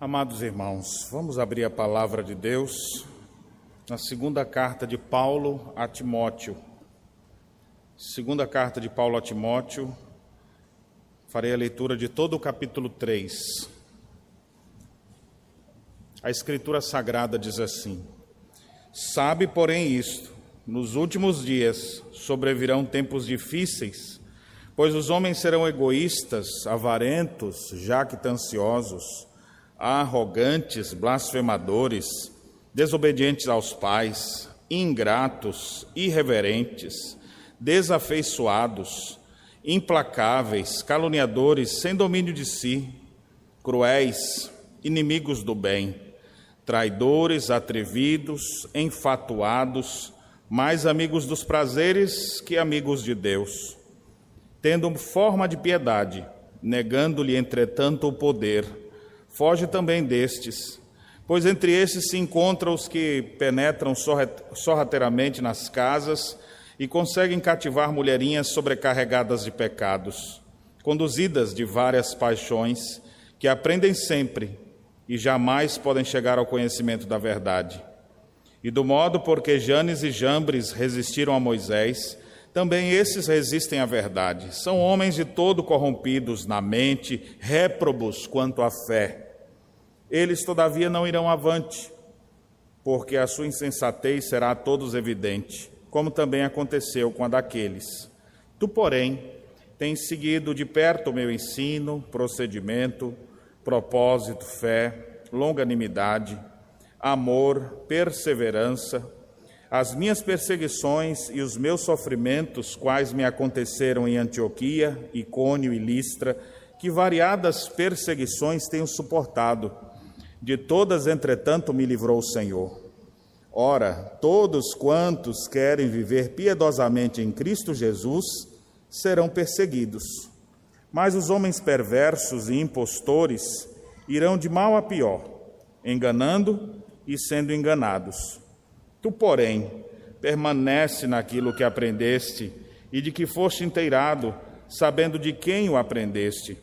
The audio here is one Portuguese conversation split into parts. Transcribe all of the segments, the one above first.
Amados irmãos, vamos abrir a palavra de Deus na segunda carta de Paulo a Timóteo. Segunda carta de Paulo a Timóteo, farei a leitura de todo o capítulo 3. A Escritura Sagrada diz assim: Sabe, porém, isto: nos últimos dias sobrevirão tempos difíceis, pois os homens serão egoístas, avarentos, jactanciosos arrogantes, blasfemadores, desobedientes aos pais, ingratos, irreverentes, desafeiçoados, implacáveis, caluniadores, sem domínio de si, cruéis, inimigos do bem, traidores, atrevidos, enfatuados, mais amigos dos prazeres que amigos de Deus, tendo forma de piedade, negando-lhe, entretanto, o poder Foge também destes, pois entre esses se encontram os que penetram sorrateiramente nas casas e conseguem cativar mulherinhas sobrecarregadas de pecados, conduzidas de várias paixões, que aprendem sempre e jamais podem chegar ao conhecimento da verdade. E do modo porque Janes e Jambres resistiram a Moisés, também esses resistem à verdade. São homens de todo corrompidos na mente, réprobos quanto à fé. Eles, todavia, não irão avante, porque a sua insensatez será a todos evidente, como também aconteceu com a daqueles. Tu, porém, tens seguido de perto o meu ensino, procedimento, propósito, fé, longanimidade, amor, perseverança, as minhas perseguições e os meus sofrimentos, quais me aconteceram em Antioquia, Icônio e Listra, que variadas perseguições tenho suportado de todas, entretanto, me livrou o Senhor. Ora, todos quantos querem viver piedosamente em Cristo Jesus serão perseguidos. Mas os homens perversos e impostores irão de mal a pior, enganando e sendo enganados. Tu, porém, permanece naquilo que aprendeste e de que foste inteirado, sabendo de quem o aprendeste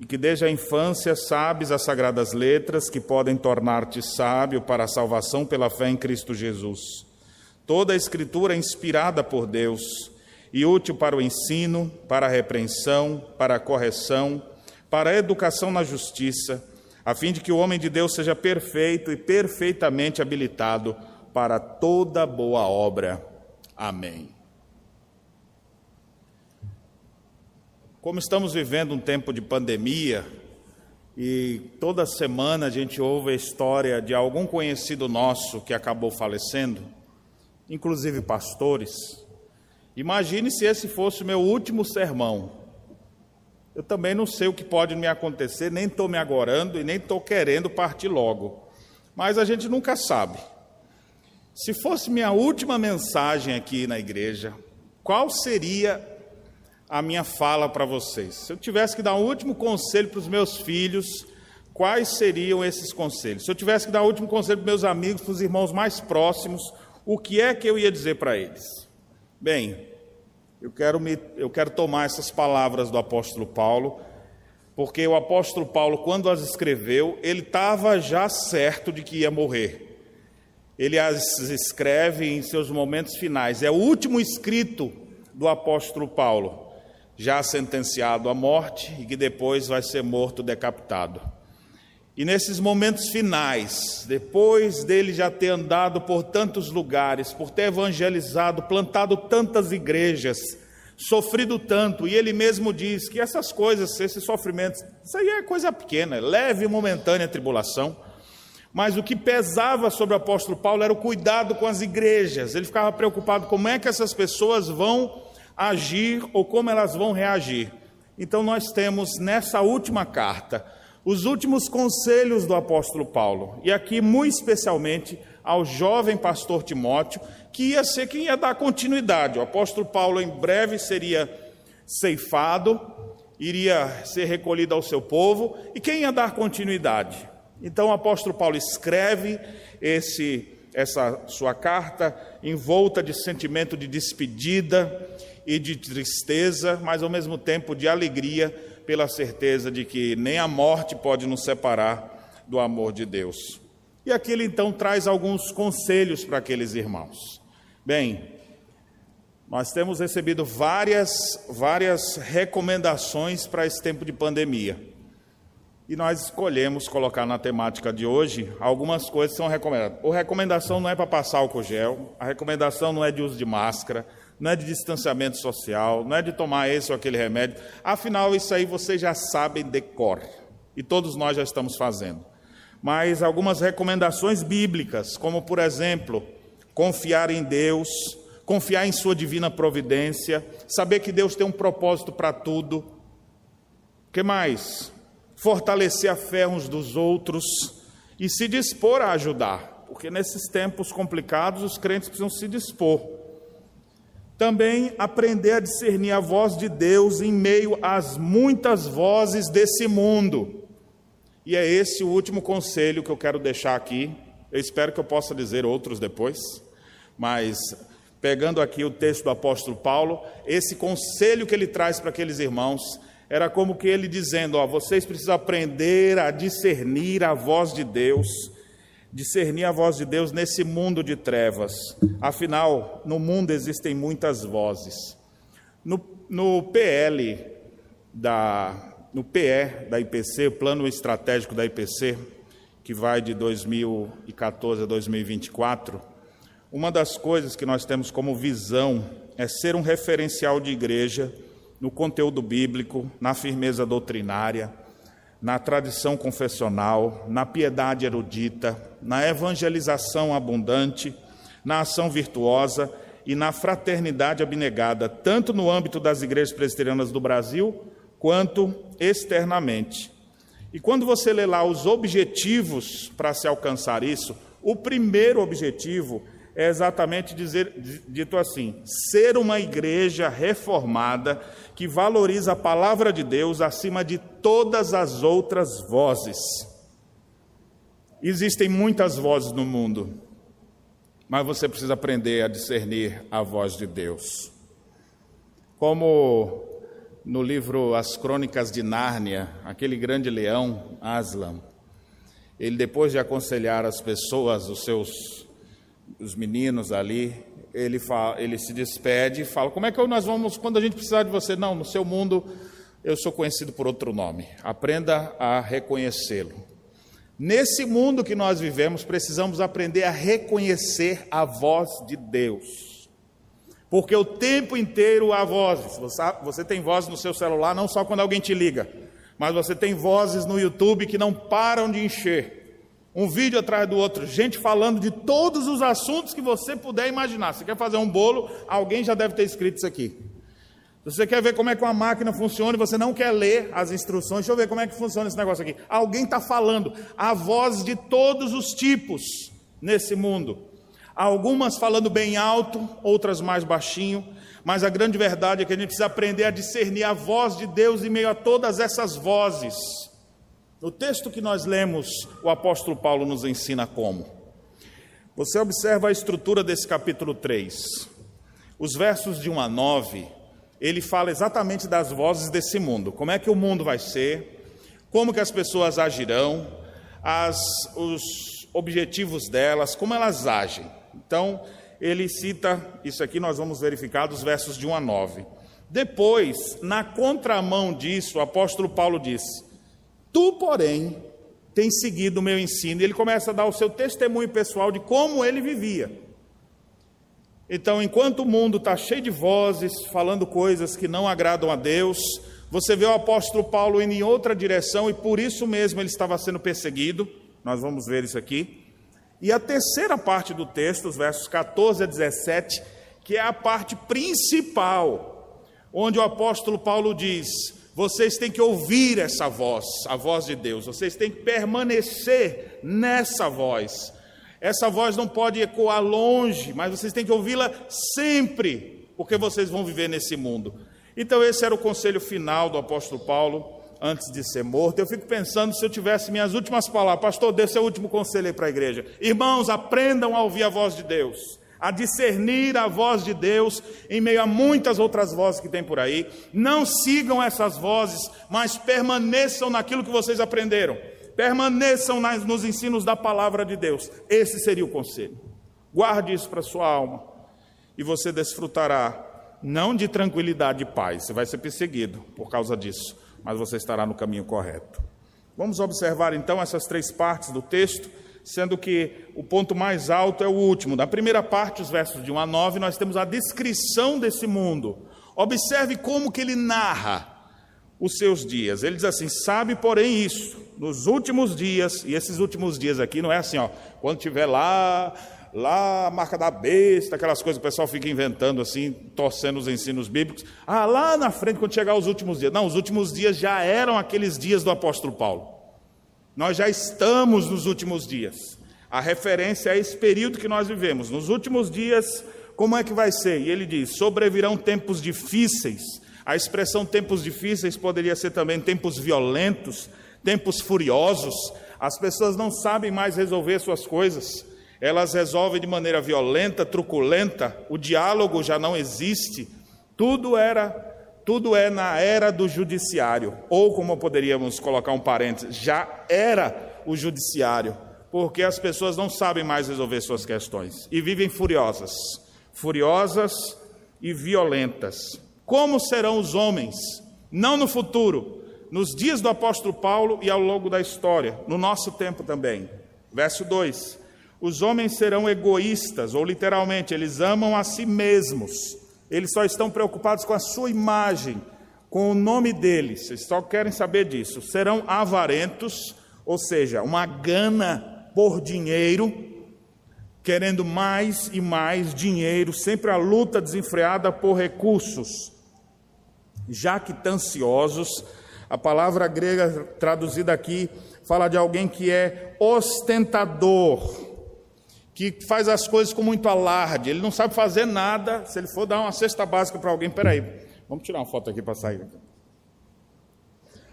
e que desde a infância sabes as sagradas letras que podem tornar-te sábio para a salvação pela fé em Cristo Jesus. Toda a Escritura é inspirada por Deus e útil para o ensino, para a repreensão, para a correção, para a educação na justiça, a fim de que o homem de Deus seja perfeito e perfeitamente habilitado para toda boa obra. Amém. Como estamos vivendo um tempo de pandemia e toda semana a gente ouve a história de algum conhecido nosso que acabou falecendo, inclusive pastores, imagine se esse fosse o meu último sermão. Eu também não sei o que pode me acontecer, nem estou me agorando e nem estou querendo partir logo. Mas a gente nunca sabe. Se fosse minha última mensagem aqui na igreja, qual seria a minha fala para vocês. Se eu tivesse que dar um último conselho para os meus filhos, quais seriam esses conselhos? Se eu tivesse que dar um último conselho para meus amigos, para os irmãos mais próximos, o que é que eu ia dizer para eles? Bem, eu quero, me, eu quero tomar essas palavras do apóstolo Paulo, porque o apóstolo Paulo, quando as escreveu, ele estava já certo de que ia morrer. Ele as escreve em seus momentos finais. É o último escrito do apóstolo Paulo já sentenciado à morte e que depois vai ser morto decapitado. E nesses momentos finais, depois dele já ter andado por tantos lugares, por ter evangelizado, plantado tantas igrejas, sofrido tanto, e ele mesmo diz que essas coisas, esses sofrimentos, isso aí é coisa pequena, leve e momentânea tribulação. Mas o que pesava sobre o apóstolo Paulo era o cuidado com as igrejas. Ele ficava preocupado como é que essas pessoas vão agir ou como elas vão reagir. Então, nós temos nessa última carta os últimos conselhos do apóstolo Paulo, e aqui, muito especialmente, ao jovem pastor Timóteo, que ia ser quem ia dar continuidade. O apóstolo Paulo, em breve, seria ceifado, iria ser recolhido ao seu povo, e quem ia dar continuidade? Então, o apóstolo Paulo escreve esse, essa sua carta envolta de sentimento de despedida e de tristeza, mas ao mesmo tempo de alegria, pela certeza de que nem a morte pode nos separar do amor de Deus. E aqui ele então traz alguns conselhos para aqueles irmãos. Bem, nós temos recebido várias, várias recomendações para esse tempo de pandemia. E nós escolhemos colocar na temática de hoje algumas coisas que são recomendadas. A recomendação não é para passar álcool gel, a recomendação não é de uso de máscara, não é de distanciamento social, não é de tomar esse ou aquele remédio. Afinal, isso aí vocês já sabem de cor. E todos nós já estamos fazendo. Mas algumas recomendações bíblicas, como por exemplo, confiar em Deus, confiar em Sua divina providência, saber que Deus tem um propósito para tudo. Que mais? Fortalecer a fé uns dos outros e se dispor a ajudar, porque nesses tempos complicados os crentes precisam se dispor. Também aprender a discernir a voz de Deus em meio às muitas vozes desse mundo. E é esse o último conselho que eu quero deixar aqui. Eu espero que eu possa dizer outros depois, mas pegando aqui o texto do apóstolo Paulo, esse conselho que ele traz para aqueles irmãos era como que ele dizendo: ó, vocês precisam aprender a discernir a voz de Deus discernir a voz de Deus nesse mundo de trevas. Afinal, no mundo existem muitas vozes. No, no PL da no PE da IPC, plano estratégico da IPC, que vai de 2014 a 2024, uma das coisas que nós temos como visão é ser um referencial de igreja no conteúdo bíblico, na firmeza doutrinária, na tradição confessional, na piedade erudita, na evangelização abundante, na ação virtuosa e na fraternidade abnegada, tanto no âmbito das igrejas presbiterianas do Brasil, quanto externamente. E quando você lê lá os objetivos para se alcançar isso, o primeiro objetivo é exatamente dizer, dito assim: ser uma igreja reformada que valoriza a palavra de Deus acima de todas as outras vozes. Existem muitas vozes no mundo, mas você precisa aprender a discernir a voz de Deus. Como no livro As Crônicas de Nárnia, aquele grande leão, Aslan, ele depois de aconselhar as pessoas, os seus os meninos ali, ele, fala, ele se despede e fala: Como é que nós vamos, quando a gente precisar de você? Não, no seu mundo eu sou conhecido por outro nome. Aprenda a reconhecê-lo. Nesse mundo que nós vivemos, precisamos aprender a reconhecer a voz de Deus. Porque o tempo inteiro há vozes. Você, tem voz no seu celular, não só quando alguém te liga, mas você tem vozes no YouTube que não param de encher um vídeo atrás do outro, gente falando de todos os assuntos que você puder imaginar. Você quer fazer um bolo, alguém já deve ter escrito isso aqui. Se você quer ver como é que uma máquina funciona e você não quer ler as instruções, deixa eu ver como é que funciona esse negócio aqui. Alguém está falando, há vozes de todos os tipos nesse mundo. Algumas falando bem alto, outras mais baixinho, mas a grande verdade é que a gente precisa aprender a discernir a voz de Deus em meio a todas essas vozes. No texto que nós lemos, o apóstolo Paulo nos ensina como. Você observa a estrutura desse capítulo 3. Os versos de 1 a 9, ele fala exatamente das vozes desse mundo. Como é que o mundo vai ser, como que as pessoas agirão, as, os objetivos delas, como elas agem. Então, ele cita, isso aqui nós vamos verificar dos versos de 1 a 9. Depois, na contramão disso, o apóstolo Paulo diz: Tu, porém, tens seguido o meu ensino. E ele começa a dar o seu testemunho pessoal de como ele vivia. Então, enquanto o mundo está cheio de vozes, falando coisas que não agradam a Deus, você vê o apóstolo Paulo indo em outra direção e por isso mesmo ele estava sendo perseguido. Nós vamos ver isso aqui. E a terceira parte do texto, os versos 14 a 17, que é a parte principal, onde o apóstolo Paulo diz: vocês têm que ouvir essa voz, a voz de Deus, vocês têm que permanecer nessa voz. Essa voz não pode ecoar longe, mas vocês têm que ouvi-la sempre, porque vocês vão viver nesse mundo. Então, esse era o conselho final do apóstolo Paulo antes de ser morto. Eu fico pensando se eu tivesse minhas últimas palavras, pastor, é o último conselho aí para a igreja. Irmãos, aprendam a ouvir a voz de Deus a discernir a voz de Deus em meio a muitas outras vozes que tem por aí. Não sigam essas vozes, mas permaneçam naquilo que vocês aprenderam. permaneçam nas, nos ensinos da palavra de Deus. Esse seria o conselho. Guarde isso para sua alma e você desfrutará não de tranquilidade e paz, você vai ser perseguido por causa disso, mas você estará no caminho correto. Vamos observar então essas três partes do texto, sendo que o ponto mais alto é o último. Na primeira parte, os versos de 1 a 9, nós temos a descrição desse mundo. Observe como que ele narra os seus dias. Ele diz assim: "Sabe, porém, isso, nos últimos dias, e esses últimos dias aqui não é assim, ó, quando tiver lá lá a marca da besta, aquelas coisas que o pessoal fica inventando assim, torcendo os ensinos bíblicos. Ah, lá na frente, quando chegar os últimos dias. Não, os últimos dias já eram aqueles dias do apóstolo Paulo. Nós já estamos nos últimos dias. A referência é esse período que nós vivemos. Nos últimos dias, como é que vai ser? E ele diz: sobrevirão tempos difíceis. A expressão tempos difíceis poderia ser também tempos violentos, tempos furiosos. As pessoas não sabem mais resolver suas coisas elas resolvem de maneira violenta, truculenta, o diálogo já não existe. Tudo era, tudo é na era do judiciário, ou como poderíamos colocar um parênteses, já era o judiciário, porque as pessoas não sabem mais resolver suas questões e vivem furiosas, furiosas e violentas. Como serão os homens? Não no futuro, nos dias do apóstolo Paulo e ao longo da história, no nosso tempo também. Verso 2: os homens serão egoístas, ou literalmente, eles amam a si mesmos. Eles só estão preocupados com a sua imagem, com o nome deles, eles só querem saber disso. Serão avarentos, ou seja, uma gana por dinheiro, querendo mais e mais dinheiro, sempre a luta desenfreada por recursos. Jactanciosos, a palavra grega traduzida aqui fala de alguém que é ostentador, que faz as coisas com muito alarde, ele não sabe fazer nada. Se ele for dar uma cesta básica para alguém, peraí, vamos tirar uma foto aqui para sair.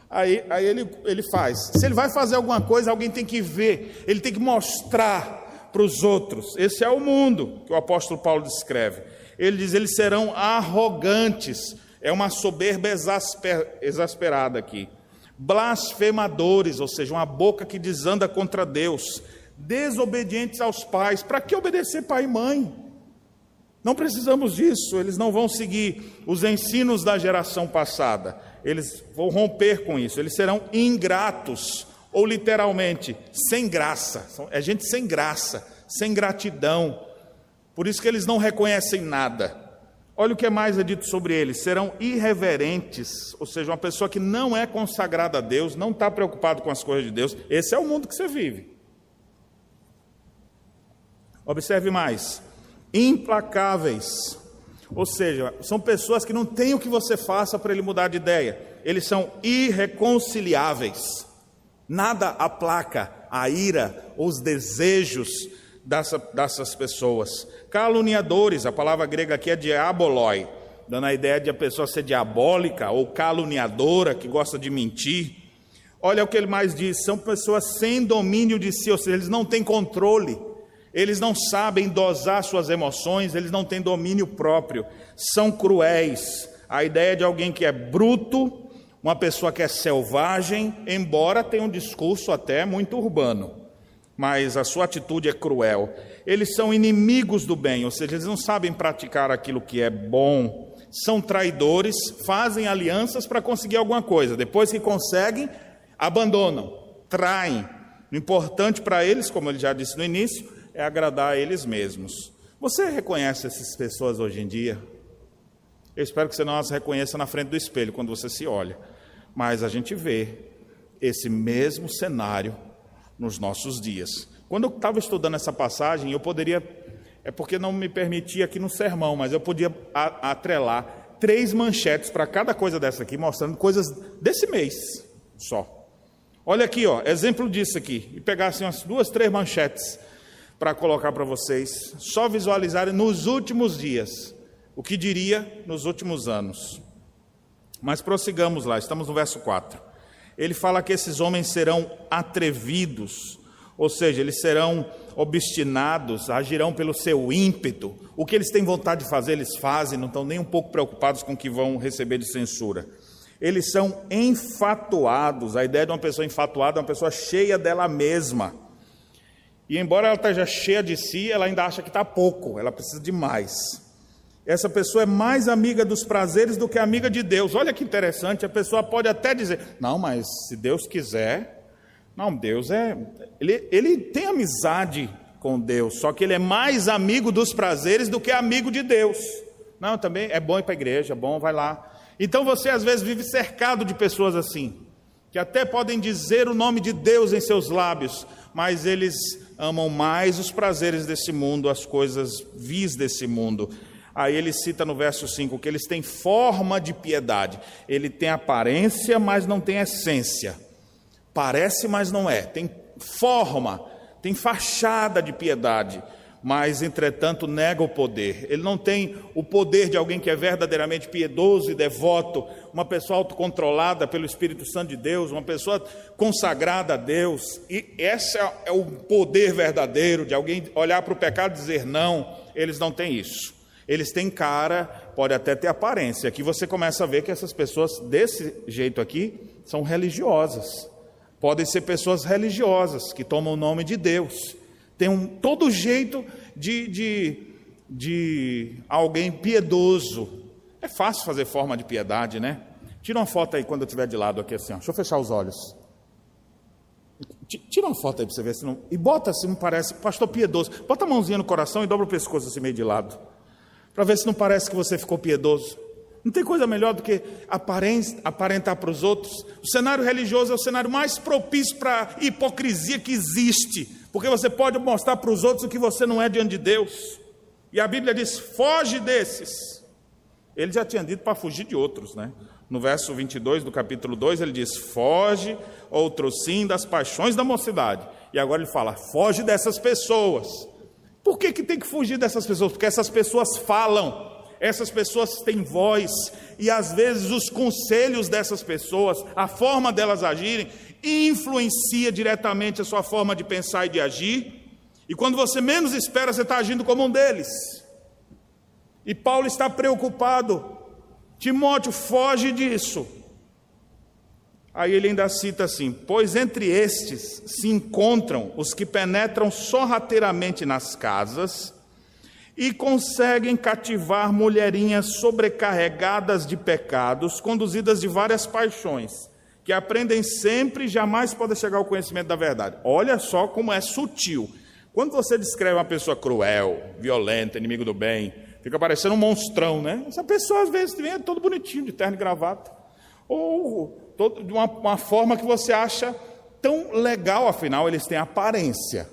Aí, aí ele, ele faz. Se ele vai fazer alguma coisa, alguém tem que ver, ele tem que mostrar para os outros. Esse é o mundo que o apóstolo Paulo descreve. Ele diz: eles serão arrogantes, é uma soberba exasper, exasperada aqui. Blasfemadores, ou seja, uma boca que desanda contra Deus desobedientes aos pais. Para que obedecer pai e mãe? Não precisamos disso, eles não vão seguir os ensinos da geração passada, eles vão romper com isso, eles serão ingratos, ou literalmente, sem graça. É gente sem graça, sem gratidão. Por isso que eles não reconhecem nada. Olha o que mais é dito sobre eles: serão irreverentes, ou seja, uma pessoa que não é consagrada a Deus, não está preocupado com as coisas de Deus. Esse é o mundo que você vive. Observe mais: implacáveis. Ou seja, são pessoas que não têm o que você faça para ele mudar de ideia. Eles são irreconciliáveis. Nada aplaca a ira, os desejos dessa, dessas pessoas. Caluniadores, a palavra grega aqui é diaboloi, dando a ideia de a pessoa ser diabólica ou caluniadora, que gosta de mentir. Olha o que ele mais diz: são pessoas sem domínio de si, ou seja, eles não têm controle. Eles não sabem dosar suas emoções, eles não têm domínio próprio, são cruéis. A ideia de alguém que é bruto, uma pessoa que é selvagem, embora tenha um discurso até muito urbano, mas a sua atitude é cruel. Eles são inimigos do bem, ou seja, eles não sabem praticar aquilo que é bom, são traidores, fazem alianças para conseguir alguma coisa, depois que conseguem, abandonam, traem. O importante para eles, como ele já disse no início, é agradar a eles mesmos. Você reconhece essas pessoas hoje em dia? Eu espero que você não as reconheça na frente do espelho quando você se olha, mas a gente vê esse mesmo cenário nos nossos dias. Quando eu estava estudando essa passagem, eu poderia, é porque não me permitia aqui no sermão, mas eu podia atrelar três manchetes para cada coisa dessa aqui, mostrando coisas desse mês só. Olha aqui, ó, exemplo disso aqui, e pegassem umas duas, três manchetes para colocar para vocês, só visualizarem nos últimos dias, o que diria nos últimos anos. Mas prossigamos lá, estamos no verso 4. Ele fala que esses homens serão atrevidos, ou seja, eles serão obstinados, agirão pelo seu ímpeto. O que eles têm vontade de fazer, eles fazem, não estão nem um pouco preocupados com o que vão receber de censura. Eles são enfatuados. A ideia de uma pessoa enfatuada é uma pessoa cheia dela mesma. E embora ela esteja cheia de si, ela ainda acha que está pouco, ela precisa de mais. Essa pessoa é mais amiga dos prazeres do que amiga de Deus. Olha que interessante, a pessoa pode até dizer: não, mas se Deus quiser. Não, Deus é. Ele, ele tem amizade com Deus, só que ele é mais amigo dos prazeres do que amigo de Deus. Não, também é bom ir para a igreja, é bom, vai lá. Então você às vezes vive cercado de pessoas assim, que até podem dizer o nome de Deus em seus lábios, mas eles amam mais os prazeres desse mundo, as coisas vis desse mundo. Aí ele cita no verso 5 que eles têm forma de piedade. Ele tem aparência, mas não tem essência. Parece, mas não é. Tem forma, tem fachada de piedade mas entretanto nega o poder. Ele não tem o poder de alguém que é verdadeiramente piedoso e devoto, uma pessoa autocontrolada pelo Espírito Santo de Deus, uma pessoa consagrada a Deus. E esse é o poder verdadeiro de alguém olhar para o pecado e dizer não. Eles não têm isso. Eles têm cara, pode até ter aparência. Aqui você começa a ver que essas pessoas desse jeito aqui são religiosas. Podem ser pessoas religiosas que tomam o nome de Deus tem um, todo jeito de, de, de alguém piedoso. É fácil fazer forma de piedade, né? Tira uma foto aí quando eu estiver de lado aqui assim, ó. deixa eu fechar os olhos. Tira uma foto aí para você ver se não. E bota assim, não parece, pastor piedoso. Bota a mãozinha no coração e dobra o pescoço assim meio de lado. Para ver se não parece que você ficou piedoso. Não tem coisa melhor do que aparentar para os outros. O cenário religioso é o cenário mais propício para a hipocrisia que existe porque você pode mostrar para os outros o que você não é diante de Deus. E a Bíblia diz: foge desses. Ele já tinha dito para fugir de outros, né? No verso 22 do capítulo 2, ele diz: foge, outro sim, das paixões da mocidade. E agora ele fala: foge dessas pessoas. Por que, que tem que fugir dessas pessoas? Porque essas pessoas falam, essas pessoas têm voz, e às vezes os conselhos dessas pessoas, a forma delas agirem, influencia diretamente a sua forma de pensar e de agir, e quando você menos espera, você está agindo como um deles. E Paulo está preocupado. Timóteo, foge disso. Aí ele ainda cita assim: Pois entre estes se encontram os que penetram sorrateiramente nas casas e conseguem cativar mulherinhas sobrecarregadas de pecados, conduzidas de várias paixões que aprendem sempre e jamais podem chegar ao conhecimento da verdade. Olha só como é sutil. Quando você descreve uma pessoa cruel, violenta, inimigo do bem, fica parecendo um monstrão, né? Essa pessoa às vezes vem todo bonitinho, de terno e gravata. Ou todo, de uma, uma forma que você acha tão legal, afinal, eles têm aparência.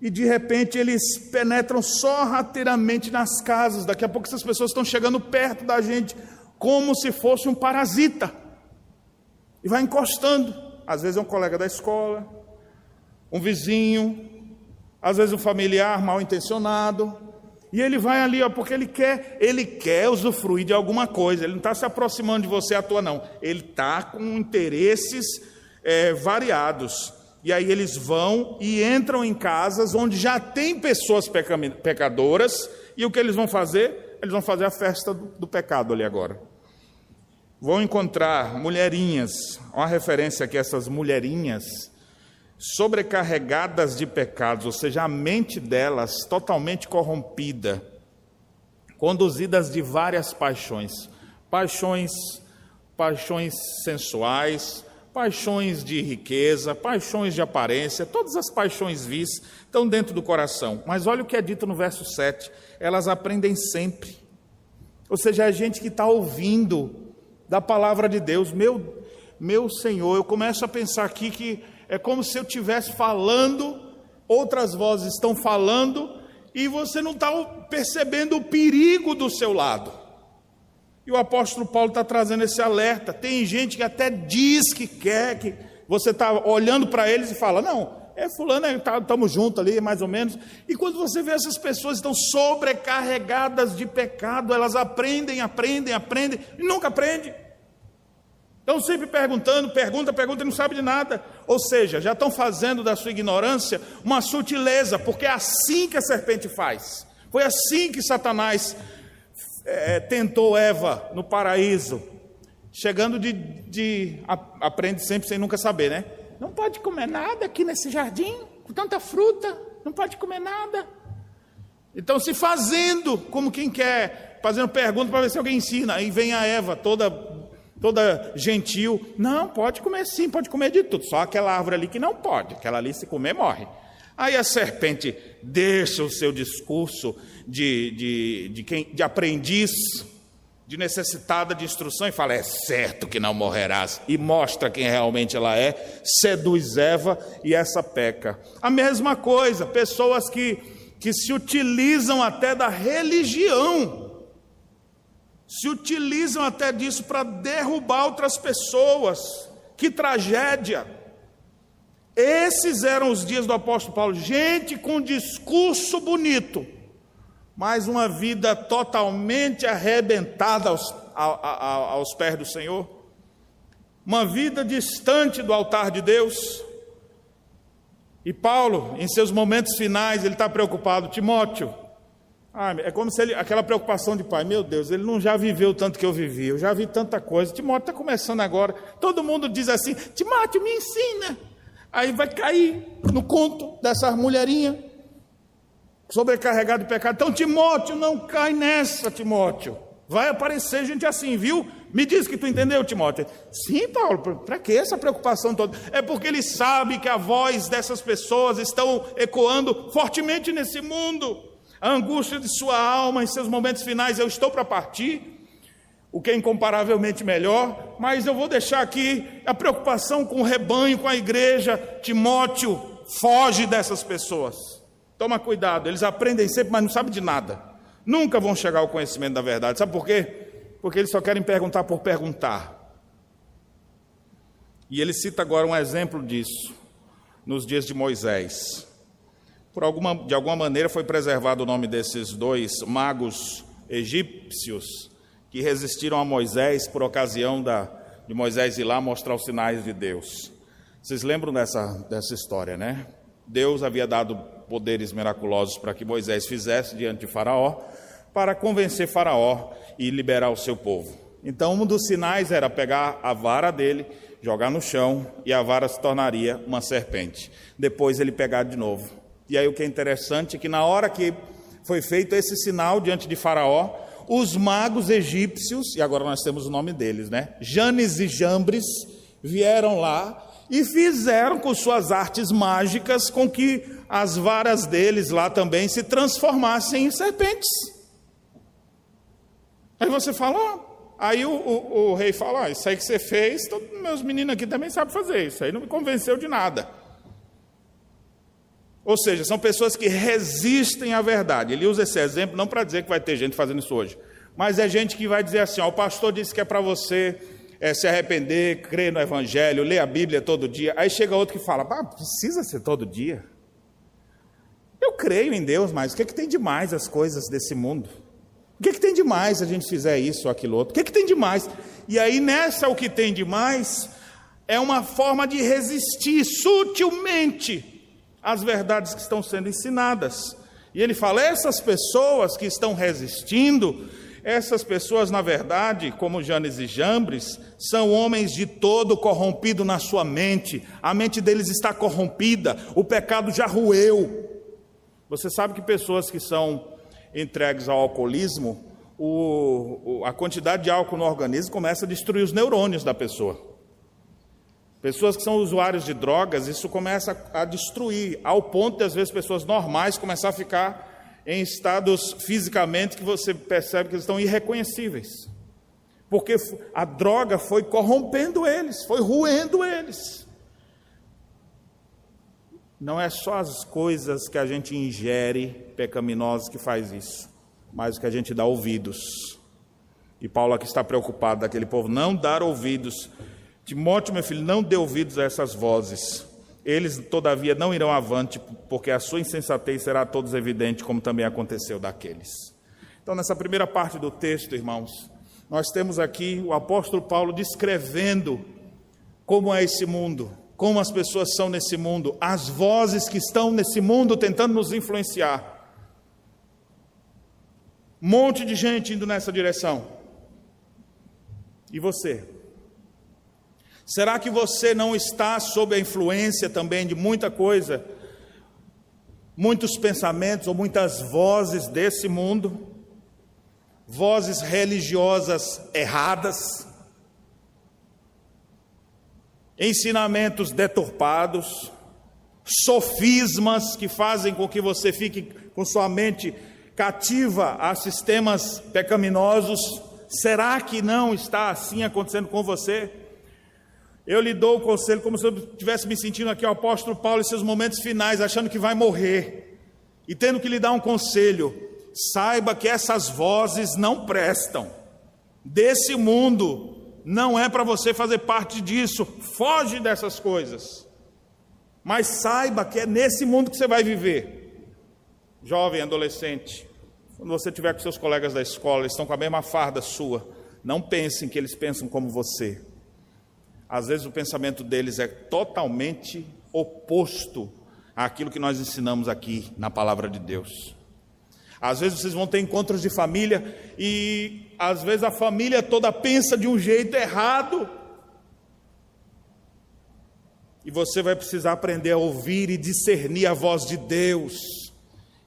E de repente eles penetram sorrateiramente nas casas. Daqui a pouco essas pessoas estão chegando perto da gente como se fosse um parasita. E vai encostando. Às vezes é um colega da escola, um vizinho, às vezes um familiar mal intencionado. E ele vai ali, ó, porque ele quer, ele quer usufruir de alguma coisa. Ele não está se aproximando de você à toa, não. Ele está com interesses é, variados. E aí eles vão e entram em casas onde já tem pessoas pecadoras. E o que eles vão fazer? Eles vão fazer a festa do, do pecado ali agora vão encontrar mulherinhas, uma referência aqui a essas mulherinhas, sobrecarregadas de pecados, ou seja, a mente delas totalmente corrompida, conduzidas de várias paixões, paixões, paixões sensuais, paixões de riqueza, paixões de aparência, todas as paixões vis estão dentro do coração. Mas olha o que é dito no verso 7, elas aprendem sempre. Ou seja, a gente que está ouvindo da palavra de Deus. Meu, meu Senhor, eu começo a pensar aqui que é como se eu estivesse falando, outras vozes estão falando, e você não está percebendo o perigo do seu lado. E o apóstolo Paulo está trazendo esse alerta. Tem gente que até diz que quer, que você está olhando para eles e fala: Não, é fulano, estamos tá, juntos ali, mais ou menos. E quando você vê essas pessoas estão sobrecarregadas de pecado, elas aprendem, aprendem, aprendem e nunca aprendem. Estão sempre perguntando, pergunta, pergunta e não sabe de nada. Ou seja, já estão fazendo da sua ignorância uma sutileza, porque é assim que a serpente faz. Foi assim que Satanás é, tentou Eva no paraíso chegando de, de aprende sempre sem nunca saber, né? Não pode comer nada aqui nesse jardim, com tanta fruta, não pode comer nada. Então, se fazendo como quem quer, fazendo pergunta para ver se alguém ensina. Aí vem a Eva, toda, toda gentil. Não, pode comer sim, pode comer de tudo. Só aquela árvore ali que não pode. Aquela ali, se comer, morre. Aí a serpente deixa o seu discurso de, de, de, quem, de aprendiz, de necessitada de instrução, e fala: É certo que não morrerás. E mostra quem realmente ela é, seduz Eva e essa peca. A mesma coisa, pessoas que que se utilizam até da religião, se utilizam até disso para derrubar outras pessoas. Que tragédia! Esses eram os dias do apóstolo Paulo, gente com discurso bonito, mas uma vida totalmente arrebentada aos, aos pés do Senhor, uma vida distante do altar de Deus, e Paulo, em seus momentos finais, ele está preocupado. Timóteo, ah, é como se ele, aquela preocupação de pai, meu Deus, ele não já viveu tanto que eu vivi, eu já vi tanta coisa. Timóteo está começando agora. Todo mundo diz assim: Timóteo, me ensina. Aí vai cair no conto dessa mulherinha, sobrecarregado de pecado. Então, Timóteo, não cai nessa, Timóteo. Vai aparecer gente assim, viu? Me diz que tu entendeu, Timóteo. Sim, Paulo, para que essa preocupação toda? É porque ele sabe que a voz dessas pessoas estão ecoando fortemente nesse mundo. A angústia de sua alma em seus momentos finais, eu estou para partir, o que é incomparavelmente melhor, mas eu vou deixar aqui a preocupação com o rebanho, com a igreja. Timóteo, foge dessas pessoas. Toma cuidado, eles aprendem sempre, mas não sabem de nada. Nunca vão chegar ao conhecimento da verdade. Sabe por quê? porque eles só querem perguntar por perguntar. E ele cita agora um exemplo disso, nos dias de Moisés. Alguma, de alguma maneira foi preservado o nome desses dois magos egípcios que resistiram a Moisés por ocasião da, de Moisés ir lá mostrar os sinais de Deus. Vocês lembram dessa, dessa história, né? Deus havia dado poderes miraculosos para que Moisés fizesse diante de Faraó, para convencer Faraó e liberar o seu povo. Então, um dos sinais era pegar a vara dele, jogar no chão e a vara se tornaria uma serpente. Depois ele pegar de novo. E aí o que é interessante é que na hora que foi feito esse sinal diante de Faraó, os magos egípcios, e agora nós temos o nome deles, né? Janes e Jambres vieram lá e fizeram com suas artes mágicas com que as varas deles lá também se transformassem em serpentes. Aí você fala, ah, aí o, o, o, rei fala, ah, isso aí que você fez, todos meus meninos aqui também sabem fazer, isso aí não me convenceu de nada. Ou seja, são pessoas que resistem à verdade. Ele usa esse exemplo não para dizer que vai ter gente fazendo isso hoje, mas é gente que vai dizer assim: ó, o pastor disse que é para você é, se arrepender, crer no Evangelho, ler a Bíblia todo dia. Aí chega outro que fala: precisa ser todo dia. Eu creio em Deus, mas o que, é que tem de mais as coisas desse mundo? O que, é que tem de mais a gente fizer isso ou aquilo outro? O que, é que tem de mais? E aí, nessa o que tem de mais, é uma forma de resistir sutilmente às verdades que estão sendo ensinadas. E ele fala: essas pessoas que estão resistindo, essas pessoas, na verdade, como Janes e Jambres, são homens de todo corrompido na sua mente. A mente deles está corrompida, o pecado já rueu. Você sabe que pessoas que são entregues ao alcoolismo, o, a quantidade de álcool no organismo começa a destruir os neurônios da pessoa. Pessoas que são usuários de drogas, isso começa a destruir, ao ponto de, às vezes, pessoas normais começar a ficar em estados fisicamente que você percebe que eles estão irreconhecíveis. Porque a droga foi corrompendo eles, foi ruendo eles. Não é só as coisas que a gente ingere pecaminosas que faz isso, mas o que a gente dá ouvidos. E Paulo aqui está preocupado daquele povo não dar ouvidos. Timóteo, meu filho, não dê ouvidos a essas vozes. Eles, todavia, não irão avante, porque a sua insensatez será a todos evidente, como também aconteceu daqueles. Então, nessa primeira parte do texto, irmãos, nós temos aqui o apóstolo Paulo descrevendo como é esse mundo, como as pessoas são nesse mundo, as vozes que estão nesse mundo tentando nos influenciar. Um monte de gente indo nessa direção. E você? Será que você não está sob a influência também de muita coisa, muitos pensamentos ou muitas vozes desse mundo? Vozes religiosas erradas, ensinamentos deturpados, sofismas que fazem com que você fique com sua mente cativa a sistemas pecaminosos. Será que não está assim acontecendo com você? Eu lhe dou o conselho como se eu estivesse me sentindo aqui o apóstolo Paulo em seus momentos finais, achando que vai morrer, e tendo que lhe dar um conselho: saiba que essas vozes não prestam, desse mundo, não é para você fazer parte disso, foge dessas coisas. Mas saiba que é nesse mundo que você vai viver. Jovem, adolescente, quando você estiver com seus colegas da escola, eles estão com a mesma farda sua, não pensem que eles pensam como você. Às vezes o pensamento deles é totalmente oposto àquilo que nós ensinamos aqui na palavra de Deus. Às vezes vocês vão ter encontros de família e às vezes a família toda pensa de um jeito errado. E você vai precisar aprender a ouvir e discernir a voz de Deus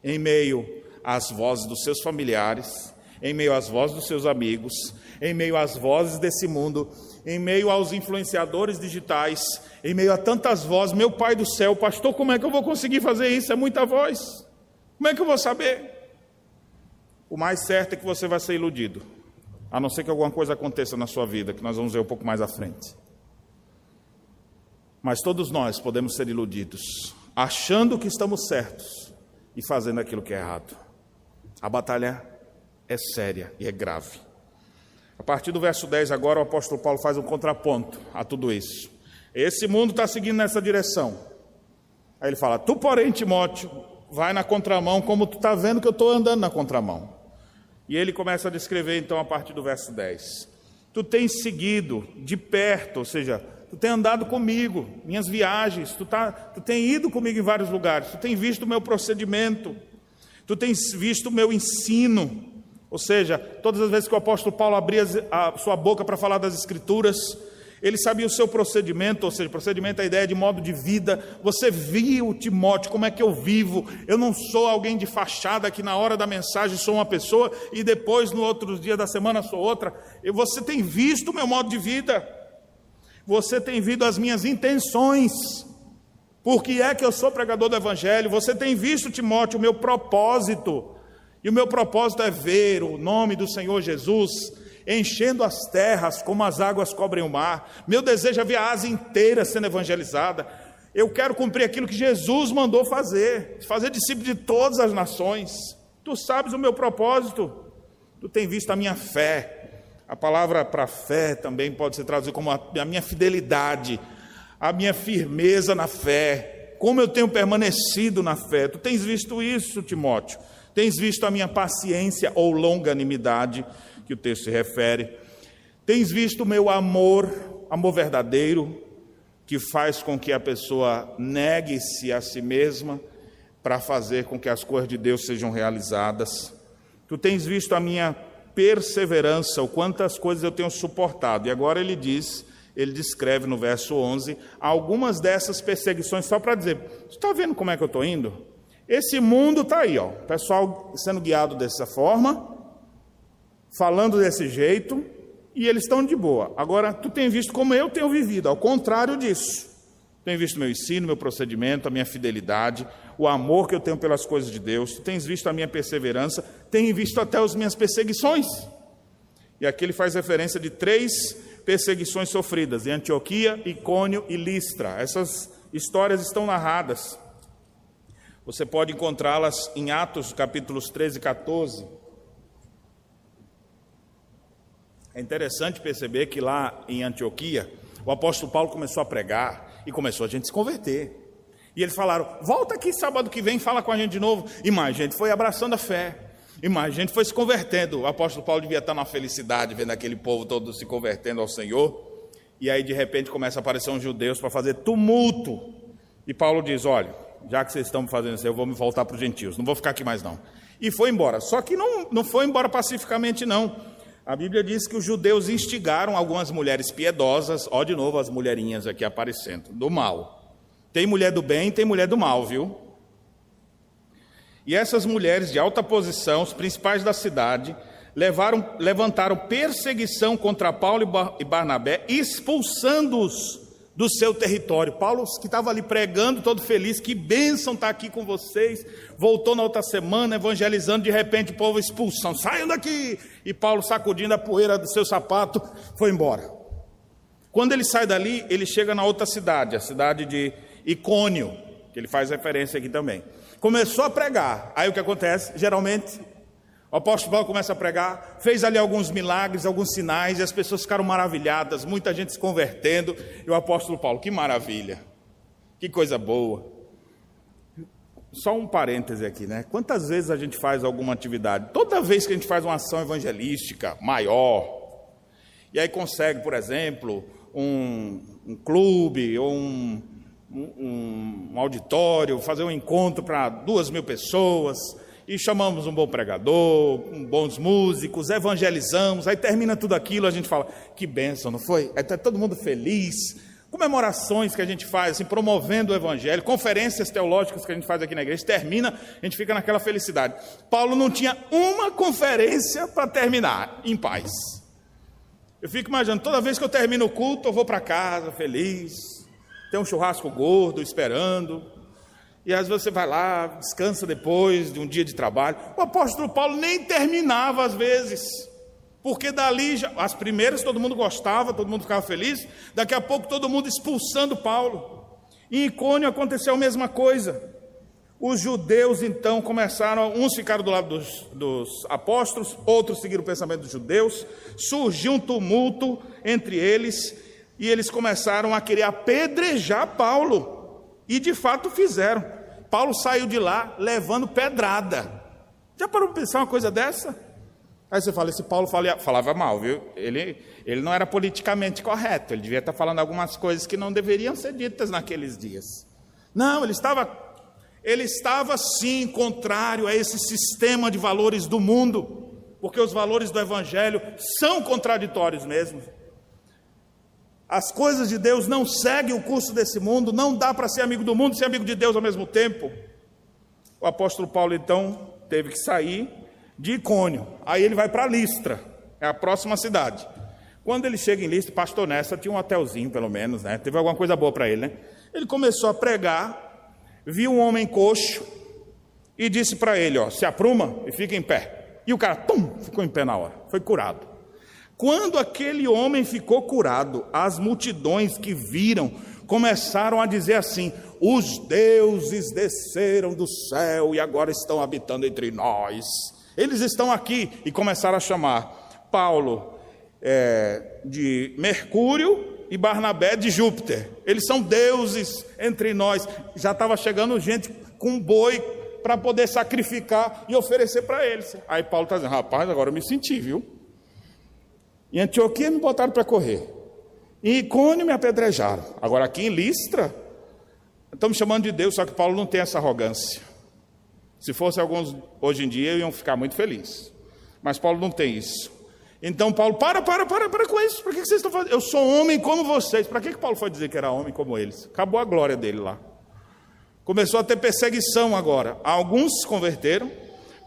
em meio às vozes dos seus familiares, em meio às vozes dos seus amigos, em meio às vozes desse mundo, em meio aos influenciadores digitais, em meio a tantas vozes. Meu Pai do céu, pastor, como é que eu vou conseguir fazer isso? É muita voz. Como é que eu vou saber? o mais certo é que você vai ser iludido, a não ser que alguma coisa aconteça na sua vida, que nós vamos ver um pouco mais à frente. Mas todos nós podemos ser iludidos, achando que estamos certos e fazendo aquilo que é errado. A batalha é séria e é grave. A partir do verso 10, agora, o apóstolo Paulo faz um contraponto a tudo isso. Esse mundo está seguindo nessa direção. Aí ele fala: Tu, porém, Timóteo, vai na contramão, como tu está vendo que eu estou andando na contramão. E ele começa a descrever então a partir do verso 10. Tu tens seguido de perto, ou seja, tu tens andado comigo, minhas viagens, tu, tá, tu tens ido comigo em vários lugares, tu tens visto o meu procedimento, tu tens visto o meu ensino, ou seja, todas as vezes que o apóstolo Paulo abria a sua boca para falar das Escrituras, ele sabia o seu procedimento, ou seja, procedimento é a ideia de modo de vida. Você viu, Timóteo, como é que eu vivo. Eu não sou alguém de fachada que na hora da mensagem sou uma pessoa e depois, no outro dia da semana, sou outra. Você tem visto o meu modo de vida. Você tem visto as minhas intenções. Por que é que eu sou pregador do Evangelho? Você tem visto, Timóteo, o meu propósito. E o meu propósito é ver o nome do Senhor Jesus enchendo as terras como as águas cobrem o mar. Meu desejo é ver a Ásia inteira sendo evangelizada. Eu quero cumprir aquilo que Jesus mandou fazer, fazer discípulo de todas as nações. Tu sabes o meu propósito, tu tem visto a minha fé. A palavra para fé também pode ser traduzida como a, minha fidelidade, a minha firmeza na fé, como eu tenho permanecido na fé. Tu tens visto isso, Timóteo. Tens visto a minha paciência ou longanimidade que o texto se refere. Tens visto o meu amor, amor verdadeiro, que faz com que a pessoa negue-se a si mesma para fazer com que as coisas de Deus sejam realizadas. Tu tens visto a minha perseverança, o quantas coisas eu tenho suportado. E agora ele diz, ele descreve no verso 11, algumas dessas perseguições, só para dizer: está vendo como é que eu estou indo? Esse mundo está aí, ó, pessoal sendo guiado dessa forma, falando desse jeito e eles estão de boa. Agora, tu tem visto como eu tenho vivido, ao contrário disso. Tem visto meu ensino, meu procedimento, a minha fidelidade, o amor que eu tenho pelas coisas de Deus, tu tens visto a minha perseverança, tem visto até as minhas perseguições. E aqui ele faz referência de três perseguições sofridas, em Antioquia, Icônio e Listra. Essas histórias estão narradas. Você pode encontrá-las em Atos, capítulos 13 e 14. É interessante perceber que lá em Antioquia, o apóstolo Paulo começou a pregar e começou a gente se converter. E eles falaram: volta aqui sábado que vem, fala com a gente de novo. E mais gente foi abraçando a fé. E mais gente foi se convertendo. O apóstolo Paulo devia estar na felicidade, vendo aquele povo todo se convertendo ao Senhor. E aí, de repente, começa a aparecer uns judeus para fazer tumulto. E Paulo diz: Olha, já que vocês estão fazendo isso, eu vou me voltar para os gentios, não vou ficar aqui mais não. E foi embora. Só que não, não foi embora pacificamente, não. A Bíblia diz que os judeus instigaram algumas mulheres piedosas, ó de novo as mulherinhas aqui aparecendo, do mal. Tem mulher do bem, tem mulher do mal, viu? E essas mulheres de alta posição, os principais da cidade, levaram, levantaram perseguição contra Paulo e Barnabé, expulsando-os do seu território. Paulo, que estava ali pregando, todo feliz, que bênção estar tá aqui com vocês. Voltou na outra semana, evangelizando, de repente o povo expulsão, saiam daqui! E Paulo, sacudindo a poeira do seu sapato, foi embora. Quando ele sai dali, ele chega na outra cidade, a cidade de Icônio, que ele faz referência aqui também. Começou a pregar. Aí o que acontece? Geralmente o apóstolo Paulo começa a pregar, fez ali alguns milagres, alguns sinais, e as pessoas ficaram maravilhadas, muita gente se convertendo. E o apóstolo Paulo, que maravilha, que coisa boa. Só um parêntese aqui, né? Quantas vezes a gente faz alguma atividade? Toda vez que a gente faz uma ação evangelística maior, e aí consegue, por exemplo, um, um clube ou um, um, um auditório, fazer um encontro para duas mil pessoas e chamamos um bom pregador, bons músicos, evangelizamos, aí termina tudo aquilo, a gente fala, que bênção, não foi? Aí está todo mundo feliz, comemorações que a gente faz, assim, promovendo o evangelho, conferências teológicas que a gente faz aqui na igreja, termina, a gente fica naquela felicidade. Paulo não tinha uma conferência para terminar em paz. Eu fico imaginando, toda vez que eu termino o culto, eu vou para casa feliz, tem um churrasco gordo esperando, e às vezes você vai lá, descansa depois de um dia de trabalho. O apóstolo Paulo nem terminava às vezes, porque dali, já, as primeiras todo mundo gostava, todo mundo ficava feliz, daqui a pouco todo mundo expulsando Paulo. Em Icônio aconteceu a mesma coisa. Os judeus então começaram, uns ficaram do lado dos, dos, apóstolos, outros seguiram o pensamento dos judeus, surgiu um tumulto entre eles e eles começaram a querer apedrejar Paulo. E de fato fizeram. Paulo saiu de lá levando pedrada. Já parou para pensar uma coisa dessa? Aí você fala, esse Paulo falava mal, viu? Ele, ele não era politicamente correto, ele devia estar falando algumas coisas que não deveriam ser ditas naqueles dias. Não, ele estava, ele estava sim contrário a esse sistema de valores do mundo, porque os valores do Evangelho são contraditórios mesmo. As coisas de Deus não seguem o curso desse mundo, não dá para ser amigo do mundo e ser amigo de Deus ao mesmo tempo. O apóstolo Paulo então teve que sair de Icônio, aí ele vai para Listra, é a próxima cidade. Quando ele chega em Listra, pastor Nessa tinha um hotelzinho pelo menos, né? Teve alguma coisa boa para ele, né? Ele começou a pregar, viu um homem coxo e disse para ele, ó, se apruma e fica em pé. E o cara, pum, ficou em pé na hora, foi curado. Quando aquele homem ficou curado, as multidões que viram começaram a dizer assim: os deuses desceram do céu e agora estão habitando entre nós. Eles estão aqui e começaram a chamar Paulo é, de Mercúrio e Barnabé de Júpiter. Eles são deuses entre nós. Já estava chegando gente com boi para poder sacrificar e oferecer para eles. Aí Paulo está dizendo: rapaz, agora eu me senti, viu? Em Antioquia me botaram para correr. Em Icônio me apedrejaram. Agora aqui em Listra, estamos chamando de Deus, só que Paulo não tem essa arrogância. Se fosse alguns hoje em dia, iam ficar muito felizes. Mas Paulo não tem isso. Então Paulo, para, para, para, para com isso. Para que vocês estão fazendo? Eu sou homem como vocês. Para que, Paulo foi dizer que era homem como eles? Acabou a glória dele lá. Começou a ter perseguição agora. Alguns se converteram,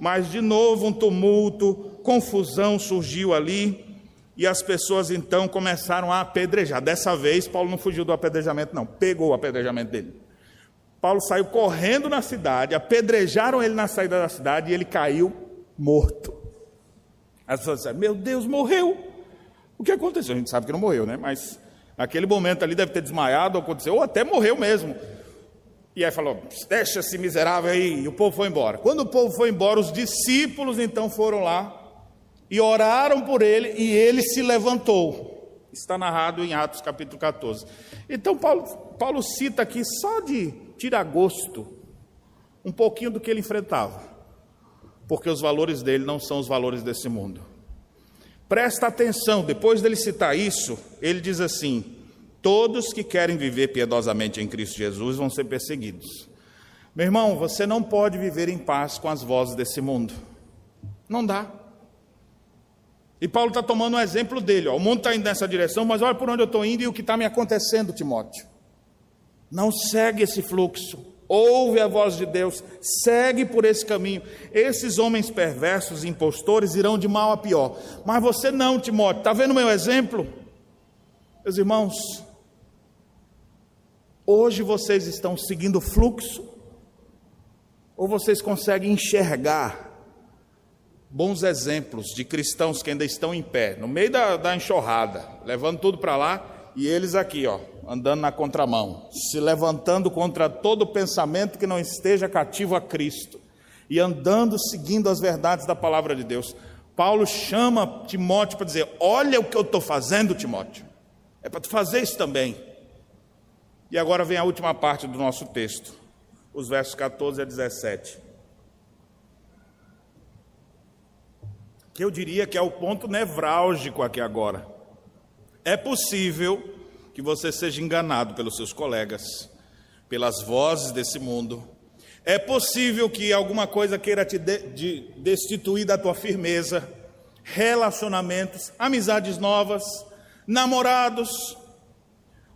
mas de novo um tumulto, confusão surgiu ali e as pessoas então começaram a apedrejar. Dessa vez, Paulo não fugiu do apedrejamento, não, pegou o apedrejamento dele. Paulo saiu correndo na cidade, apedrejaram ele na saída da cidade e ele caiu morto. As pessoas disseram: Meu Deus, morreu. O que aconteceu? A gente sabe que não morreu, né? Mas naquele momento ali deve ter desmaiado, aconteceu, ou até morreu mesmo. E aí falou: Deixa esse miserável aí. E o povo foi embora. Quando o povo foi embora, os discípulos então foram lá e oraram por ele e ele se levantou. Está narrado em Atos capítulo 14. Então, Paulo, Paulo cita aqui só de tirar gosto um pouquinho do que ele enfrentava, porque os valores dele não são os valores desse mundo. Presta atenção, depois dele citar isso, ele diz assim: Todos que querem viver piedosamente em Cristo Jesus vão ser perseguidos. Meu irmão, você não pode viver em paz com as vozes desse mundo. Não dá. E Paulo está tomando um exemplo dele. Ó. O mundo está indo nessa direção, mas olha por onde eu estou indo e o que está me acontecendo, Timóteo. Não segue esse fluxo. Ouve a voz de Deus, segue por esse caminho. Esses homens perversos, impostores, irão de mal a pior. Mas você não, Timóteo. Está vendo meu exemplo? Meus irmãos, hoje vocês estão seguindo o fluxo? Ou vocês conseguem enxergar bons exemplos de cristãos que ainda estão em pé, no meio da, da enxurrada, levando tudo para lá, e eles aqui, ó, andando na contramão, se levantando contra todo pensamento que não esteja cativo a Cristo, e andando seguindo as verdades da palavra de Deus. Paulo chama Timóteo para dizer: Olha o que eu estou fazendo, Timóteo, é para tu fazer isso também. E agora vem a última parte do nosso texto, os versos 14 a 17. que eu diria que é o ponto nevrálgico aqui agora. É possível que você seja enganado pelos seus colegas, pelas vozes desse mundo. É possível que alguma coisa queira te de, de, destituir da tua firmeza, relacionamentos, amizades novas, namorados,